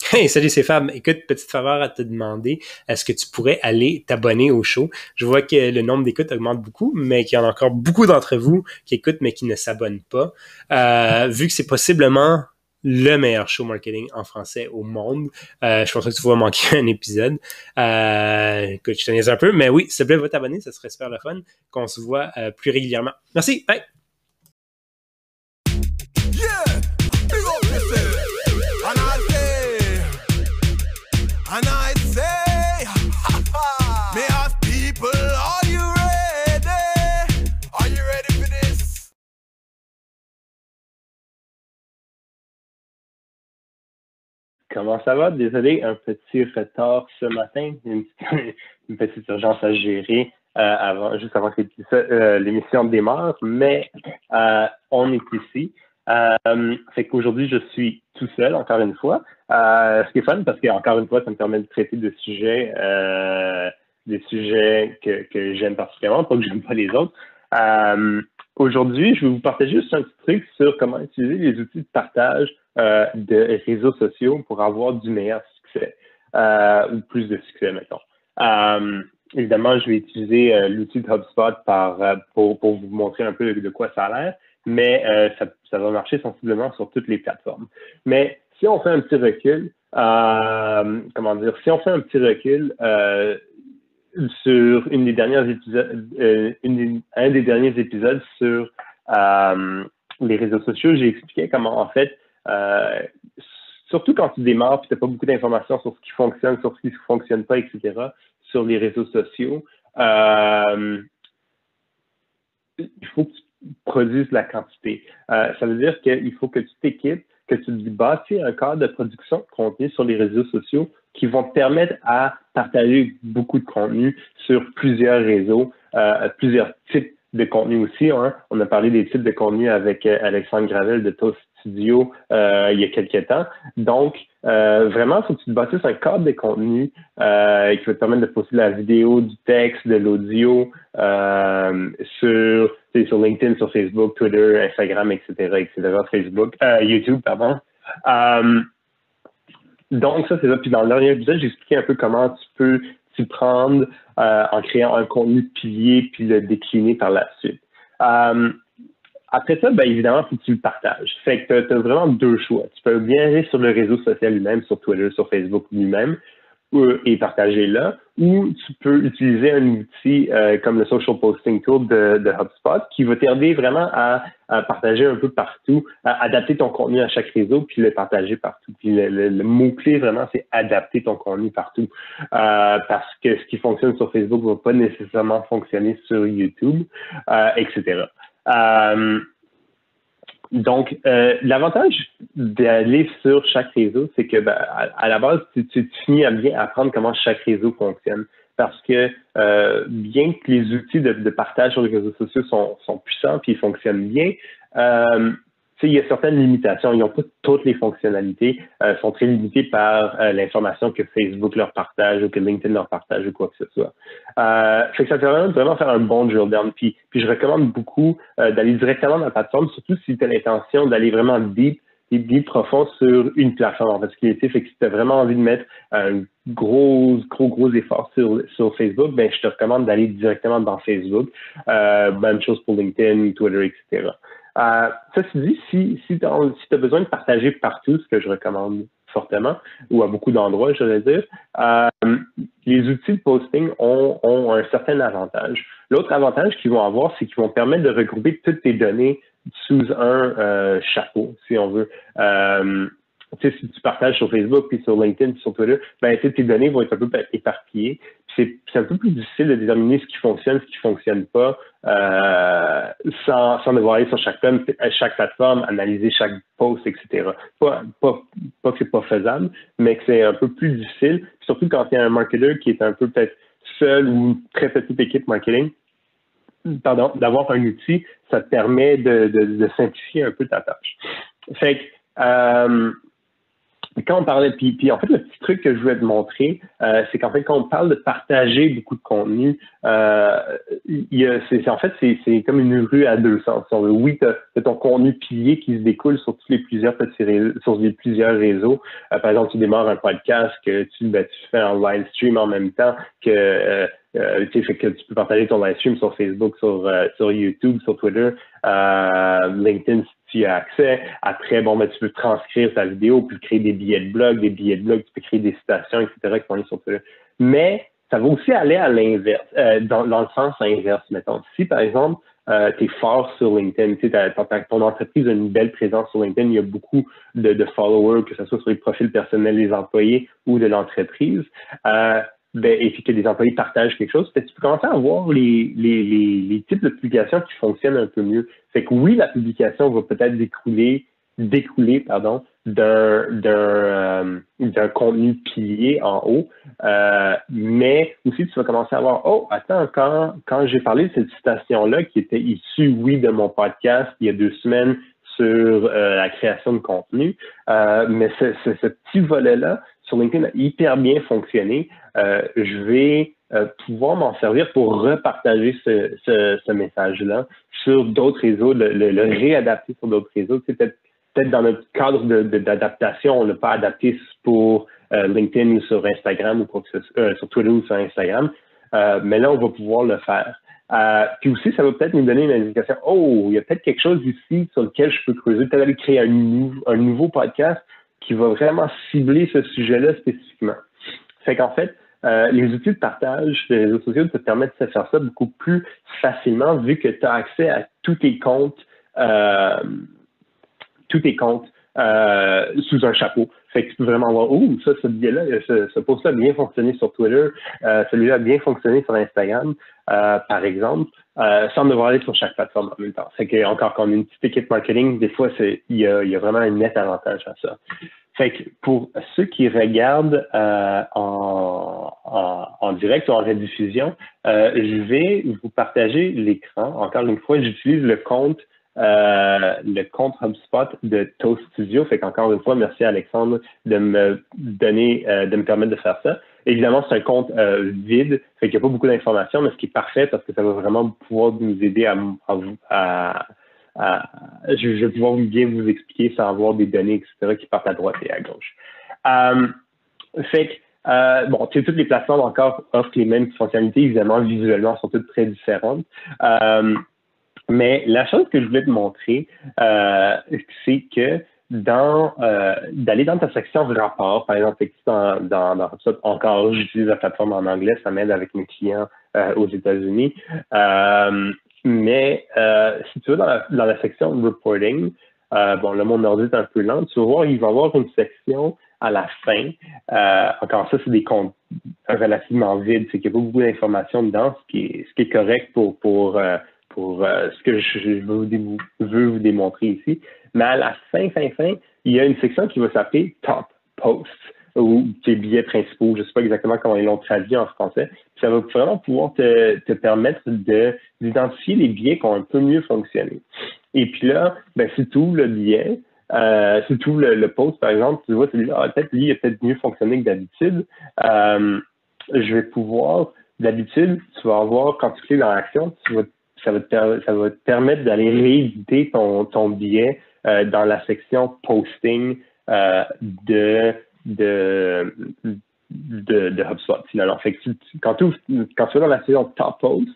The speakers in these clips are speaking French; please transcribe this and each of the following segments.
Hey, salut, c'est Fab. Écoute, petite faveur à te demander, est-ce que tu pourrais aller t'abonner au show? Je vois que le nombre d'écoutes augmente beaucoup, mais qu'il y en a encore beaucoup d'entre vous qui écoutent mais qui ne s'abonnent pas. Euh, vu que c'est possiblement le meilleur show marketing en français au monde. Euh, je pense que tu vas manquer un épisode. Euh, écoute, je te un peu, mais oui, s'il te plaît, va t'abonner, ça serait super le fun qu'on se voit euh, plus régulièrement. Merci, bye! Comment ça va? Désolé, un petit retard ce matin, une, petite urgence à gérer euh, avant, juste avant que euh, l'émission démarre, mais euh, on est ici. Euh, fait qu'aujourd'hui, je suis tout seul, encore une fois. ce qui est fun, parce qu'encore une fois, ça me permet de traiter de sujets, des sujets que, que j'aime particulièrement, pas que j'aime pas les autres. Aujourd'hui, je vais vous partager juste un petit truc sur comment utiliser les outils de partage euh, de réseaux sociaux pour avoir du meilleur succès euh, ou plus de succès, mettons. Euh, évidemment, je vais utiliser l'outil de HubSpot pour, pour, vous montrer un peu de quoi ça a l'air, mais ça, va marcher sensiblement sur toutes les plateformes. Mais si on fait un petit recul, comment dire, si on fait un petit recul, sur une des dernières épisodes, un des derniers épisodes sur les réseaux sociaux, j'ai expliqué comment en fait, euh, surtout quand tu démarres, tu n'as pas beaucoup d'informations sur ce qui fonctionne, sur ce qui ne fonctionne pas, etc., sur les réseaux sociaux, il faut que tu produises la quantité. ça veut dire qu'il faut que tu t'équipes, que tu bâtis un cadre de production de contenu sur les réseaux sociaux qui vont te permettre à partager beaucoup de contenu sur plusieurs réseaux, euh, plusieurs types de contenu aussi. Hein. On a parlé des types de contenu avec euh, Alexandre Gravel de Toast Studio euh, il y a quelques temps. Donc, vraiment, il faut que tu te bâtisses un cadre de contenu qui va te permettre de poster de la vidéo, du texte, de l'audio sur, LinkedIn, sur Facebook, Twitter, Instagram, etc., etc., Facebook, YouTube, pardon. Donc, ça, c'est ça. Puis dans le dernier épisode, j'ai expliqué un peu comment tu peux t'y prendre euh, en créant un contenu pilier puis le décliner par la suite. Euh, après ça, bien évidemment, faut que tu le partages. Fait que tu as, vraiment deux choix. Tu peux bien aller sur le réseau social lui-même, sur Twitter, sur Facebook lui-même, et partager là, ou tu peux utiliser un outil euh, comme le Social Posting Tool de, de HubSpot qui va t'aider vraiment à, partager un peu partout, à adapter ton contenu à chaque réseau, puis le partager partout. Puis le, mot-clé vraiment, c'est adapter ton contenu partout. Euh, parce que ce qui fonctionne sur Facebook ne va pas nécessairement fonctionner sur YouTube, euh, etc. Donc, euh, l'avantage d'aller sur chaque réseau, c'est que ben, à, la base, tu, finis à bien apprendre comment chaque réseau fonctionne. Parce que euh, bien que les outils de, partage sur les réseaux sociaux sont, puissants puis ils fonctionnent bien, euh, il y a certaines limitations. Ils n'ont pas toutes les fonctionnalités. Euh, sont très limités par euh, l'information que Facebook leur partage ou que LinkedIn leur partage ou quoi que ce soit. Euh, fait que ça permet vraiment faire un bon drill down. Puis, puis je recommande beaucoup euh, d'aller directement dans la plateforme, surtout si tu as l'intention d'aller vraiment deep deep, deep profond sur une plateforme en particulier. Fait que si tu as vraiment envie de mettre un gros, gros, gros effort sur, sur Facebook, ben, je te recommande d'aller directement dans Facebook. Euh, même chose pour LinkedIn, Twitter, etc. Euh, ça se dit, si, si tu as, besoin de partager partout, ce que je recommande fortement, ou à beaucoup d'endroits, je vais dire, euh, les outils de posting ont, ont un certain avantage. L'autre avantage qu'ils vont avoir, c'est qu'ils vont permettre de regrouper toutes tes données sous un euh, chapeau, si on veut. Si tu partages sur Facebook, puis sur LinkedIn, puis sur Twitter, ben, tes données vont être un peu éparpillées. C'est un peu plus difficile de déterminer ce qui fonctionne, ce qui fonctionne pas, euh, sans, devoir aller sur chaque, chaque plateforme, analyser chaque post, etc. Pas, pas, pas que c'est pas faisable, mais que c'est un peu plus difficile, surtout quand il y a un marketeur qui est un peu peut-être seul ou très petite équipe marketing pardon, d'avoir un outil, ça te permet de, simplifier un peu ta tâche. Fait que, euh, quand on parlait, puis, puis en fait, le petit truc que je voulais te montrer, euh, c'est qu'en fait, quand on parle de partager beaucoup de contenu, euh, c'est, en fait, c'est, comme une rue à deux sens. Oui, tu as ton contenu pilier qui se découle sur tous les plusieurs petits réseaux, sur les plusieurs réseaux. Euh, par exemple, tu démarres un podcast que tu, ben, tu fais un live stream en même temps que euh, euh, tu sais, que tu peux partager ton live stream sur Facebook, sur, euh, sur YouTube, sur Twitter, euh, LinkedIn tu as accès. Après, bon, ben, tu peux transcrire ta vidéo, puis créer des billets de blog, des billets de blog, tu peux créer des citations, etc. qui sont sur Twitter. Mais ça va aussi aller à l'inverse, dans, dans, le sens inverse, mettons. Si, par exemple, euh, tu es fort sur LinkedIn, tu sais, ton entreprise a une belle présence sur LinkedIn, il y a beaucoup de, de followers, que ce soit sur les profils personnels des employés ou de l'entreprise. Euh, ben, et puis que les employés partagent quelque chose, tu peux commencer à voir les, les, les, les types de publications qui fonctionnent un peu mieux. Fait que oui, la publication va peut-être découler, découler pardon, d'un d'un euh, contenu pilier en haut, euh, mais aussi tu vas commencer à voir oh attends quand quand j'ai parlé de cette citation là qui était issue oui de mon podcast il y a deux semaines sur euh, la création de contenu, euh, mais ce, ce, petit volet là sur LinkedIn a hyper bien fonctionné. Euh, je vais euh, pouvoir m'en servir pour repartager ce, message-là sur d'autres réseaux, le, réadapter sur d'autres réseaux. C'est peut-être dans notre cadre d'adaptation, on l'a pas adapté pour euh, LinkedIn ou sur Instagram ou sur Twitter ou sur Instagram, mais là, on va pouvoir le faire. puis aussi, ça va peut-être nous donner une indication. Oh, il y a peut-être quelque chose ici sur lequel je peux creuser. Peut-être aller créer un nouveau podcast qui va vraiment cibler ce sujet-là spécifiquement. Fait qu'en fait, euh, les outils de partage des réseaux sociaux te permettent de faire ça beaucoup plus facilement vu que tu as accès à tous tes comptes, euh, tous tes comptes euh, sous un chapeau. Fait que tu peux vraiment voir, oh, ça, ce biais-là, ce, ce post-là a bien fonctionné sur Twitter, euh, celui-là a bien fonctionné sur Instagram, euh, par exemple, euh, sans devoir aller sur chaque plateforme en même temps. C'est que, encore, quand on a une petite équipe marketing, des fois, il y a, y a vraiment un net avantage à ça. Fait que pour ceux qui regardent euh, en, en, en, direct ou en rediffusion, euh, je vais vous partager l'écran. Encore une fois, j'utilise le compte euh, le compte HubSpot de Toast Studio. Fait qu'encore une fois, merci Alexandre de me donner, euh, de me permettre de faire ça. Évidemment, c'est un compte euh, vide, fait qu'il n'y a pas beaucoup d'informations, mais ce qui est parfait parce que ça va vraiment pouvoir nous aider à, à, à, je, vais pouvoir bien vous expliquer sans avoir des données, etc., qui partent à droite et à gauche. fait que bon, toutes les plateformes encore offrent les mêmes fonctionnalités, évidemment, visuellement, sont toutes très différentes. Mais la chose que je voulais te montrer, euh, c'est que dans euh, d'aller dans ta section rapport, par exemple, dans, dans, dans encore, j'utilise la plateforme en anglais, ça m'aide avec mes clients euh, aux États-Unis. Euh, mais euh, si tu veux dans la, dans la section reporting, euh, bon, le monde nordique est un peu lent, tu vas voir, il va y avoir une section à la fin. encore ça, c'est des comptes relativement vides, c'est qu'il n'y a pas beaucoup d'informations dedans, ce qui est, ce qui est correct pour, pour pour euh, ce que je, veux vous, démontrer ici. Mais à la fin, fin, fin, il y a une section qui va s'appeler Top Posts ou tes billets principaux. Je ne sais pas exactement comment ils l'ont traduit en français. Ça va vraiment pouvoir te, permettre d'identifier les billets qui ont un peu mieux fonctionné. Et puis là, ben, c'est tout le billet. Euh, c'est tout le, post, par exemple, tu vois, celui-là, ah, peut-être lui, il a peut-être mieux fonctionné que d'habitude. Euh, je vais pouvoir, d'habitude, tu vas avoir, quand tu cliques dans l'action, tu vas ça va te, ça va te permettre d'aller rééditer ton, ton billet euh, dans la section posting euh, de, de, de, HubSpot. Finalement. Fait que quand, tu, quand tu vas dans la section top posts,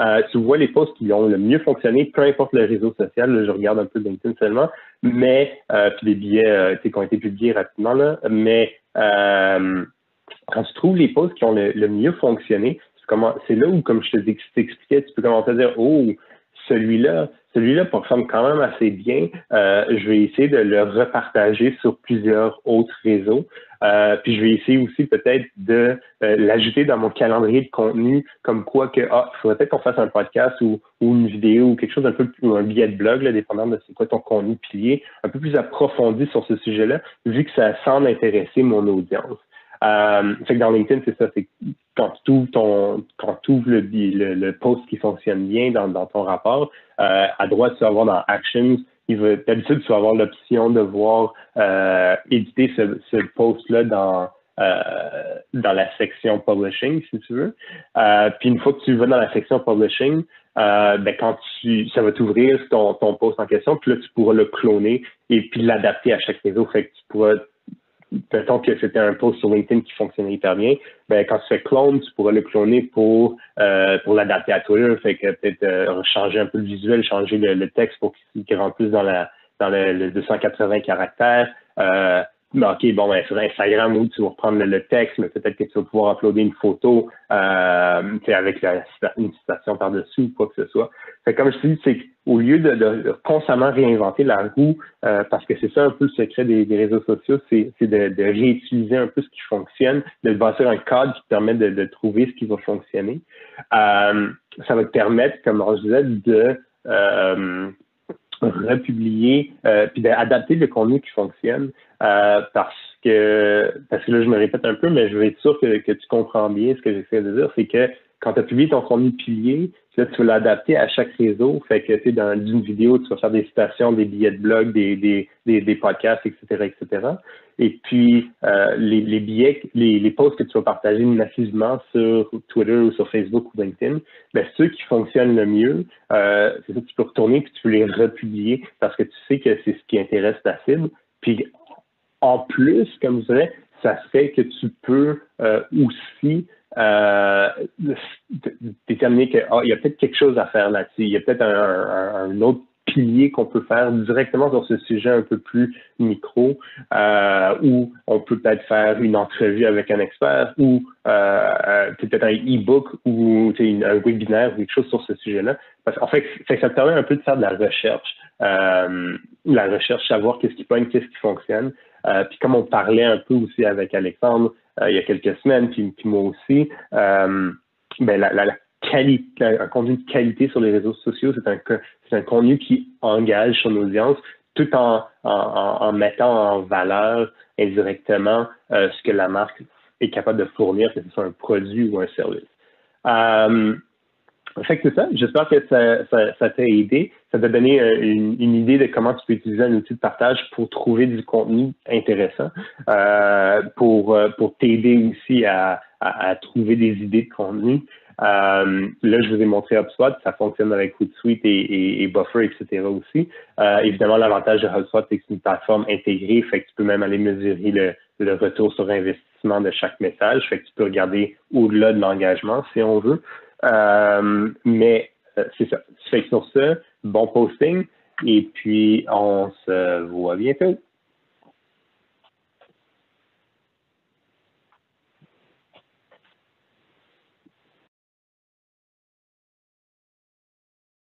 euh, tu vois les posts qui ont le mieux fonctionné, peu importe le réseau social. je regarde un peu LinkedIn seulement, mais puis les billets qui ont été publiés rapidement là, mais quand tu trouves les posts qui ont le mieux fonctionné, c'est là où, comme je te t'expliquais, tu peux commencer à dire, oh, celui-là, celui-là fonctionne quand même assez bien. Euh, je vais essayer de le repartager sur plusieurs autres réseaux. Euh, puis je vais essayer aussi peut-être de euh, l'ajouter dans mon calendrier de contenu, comme quoi que ah, il faudrait peut-être qu'on fasse un podcast ou, une vidéo ou quelque chose un peu plus, ou un billet de blog, là, dépendant de c'est quoi ton contenu pilier, un peu plus approfondi sur ce sujet-là, vu que ça semble intéresser mon audience. Euh, fait que dans LinkedIn, c'est ça, c'est quand tu ouvres ton, quand tu ouvres le, le, post qui fonctionne bien dans, dans ton rapport, euh, à droite, tu vas avoir dans Actions, il va, d'habitude, tu vas avoir l'option de voir euh, éditer ce, ce post-là dans, euh, dans la section publishing, si tu veux. Euh, puis une fois que tu vas dans la section publishing, euh, ben quand tu, ça va t'ouvrir ton, ton post en question, puis là, tu pourras le cloner et puis l'adapter à chaque réseau. Fait que tu pourras mettons que c'était un post sur LinkedIn qui fonctionnait hyper bien, ben quand tu fais clone, tu pourras le cloner pour euh, pour l'adapter à Twitter, fait que peut-être euh, changer un peu le visuel, changer le, texte pour qu'il rentre plus dans la dans le, 280 caractères. Euh, OK, bon, ben, sur Instagram, où tu vas reprendre le, texte, mais peut-être que tu vas pouvoir uploader une photo euh, avec une citation par-dessus ou quoi que ce soit. Fait comme je te dis, c'est au lieu de, constamment réinventer la roue, euh, parce que c'est ça un peu le secret des, réseaux sociaux, c'est de, réutiliser un peu ce qui fonctionne, de bâtir un cadre qui permet de, trouver ce qui va fonctionner. Euh, ça va te permettre, comme je disais, de euh, republier euh, puis d'adapter le contenu qui fonctionne euh, parce que parce que là je me répète un peu mais je vais être sûr que, tu comprends bien ce que j'essaie de dire c'est que quand tu as publié ton contenu pilier Là, tu vas l'adapter à chaque réseau. Fait que, tu sais, dans une vidéo, tu vas faire des citations, des billets de blog, des, des, des, podcasts, etc., etc. Et puis, euh, les, billets, les, les posts que tu vas partager massivement sur Twitter ou sur Facebook ou LinkedIn, ben, ceux qui fonctionnent le mieux, euh, c'est ça tu peux retourner puis tu peux les republier parce que tu sais que c'est ce qui intéresse ta cible. Puis, en plus, comme je disais, ça fait que tu peux euh, aussi euh, déterminer qu'il ah, y a peut-être quelque chose à faire là-dessus. Il y a peut-être un, autre qu'on peut faire directement sur ce sujet un peu plus micro, euh, où on peut peut-être faire une entrevue avec un expert ou euh, euh peut-être un e-book ou un webinaire ou quelque chose sur ce sujet-là. Parce qu'en fait, ça te permet un peu de faire de la recherche. La recherche, savoir qu'est-ce qui pointe, qu'est-ce qui fonctionne. Puis comme on parlait un peu aussi avec Alexandre il y a quelques semaines, puis, moi aussi, ben la, la, un contenu de qualité sur les réseaux sociaux, c'est un, contenu qui engage son audience tout en, mettant en valeur indirectement euh, ce que la marque est capable de fournir, que ce soit un produit ou un service. Euh, fait que c'est ça. J'espère que ça, t'a aidé. Ça t'a donné euh, une, idée de comment tu peux utiliser un outil de partage pour trouver du contenu intéressant, pour, pour t'aider aussi à, trouver des idées de contenu. Euh, là, je vous ai montré HubSpot, ça fonctionne avec Hootsuite et, Buffer, etc. aussi. Euh, évidemment, l'avantage de HubSpot, c'est que c'est une plateforme intégrée, fait que tu peux même aller mesurer le, le retour sur investissement de chaque message, fait que tu peux regarder au-delà de l'engagement si on veut. Euh, mais euh, c'est ça. Fait que sur ce, bon posting et puis on se voit bientôt.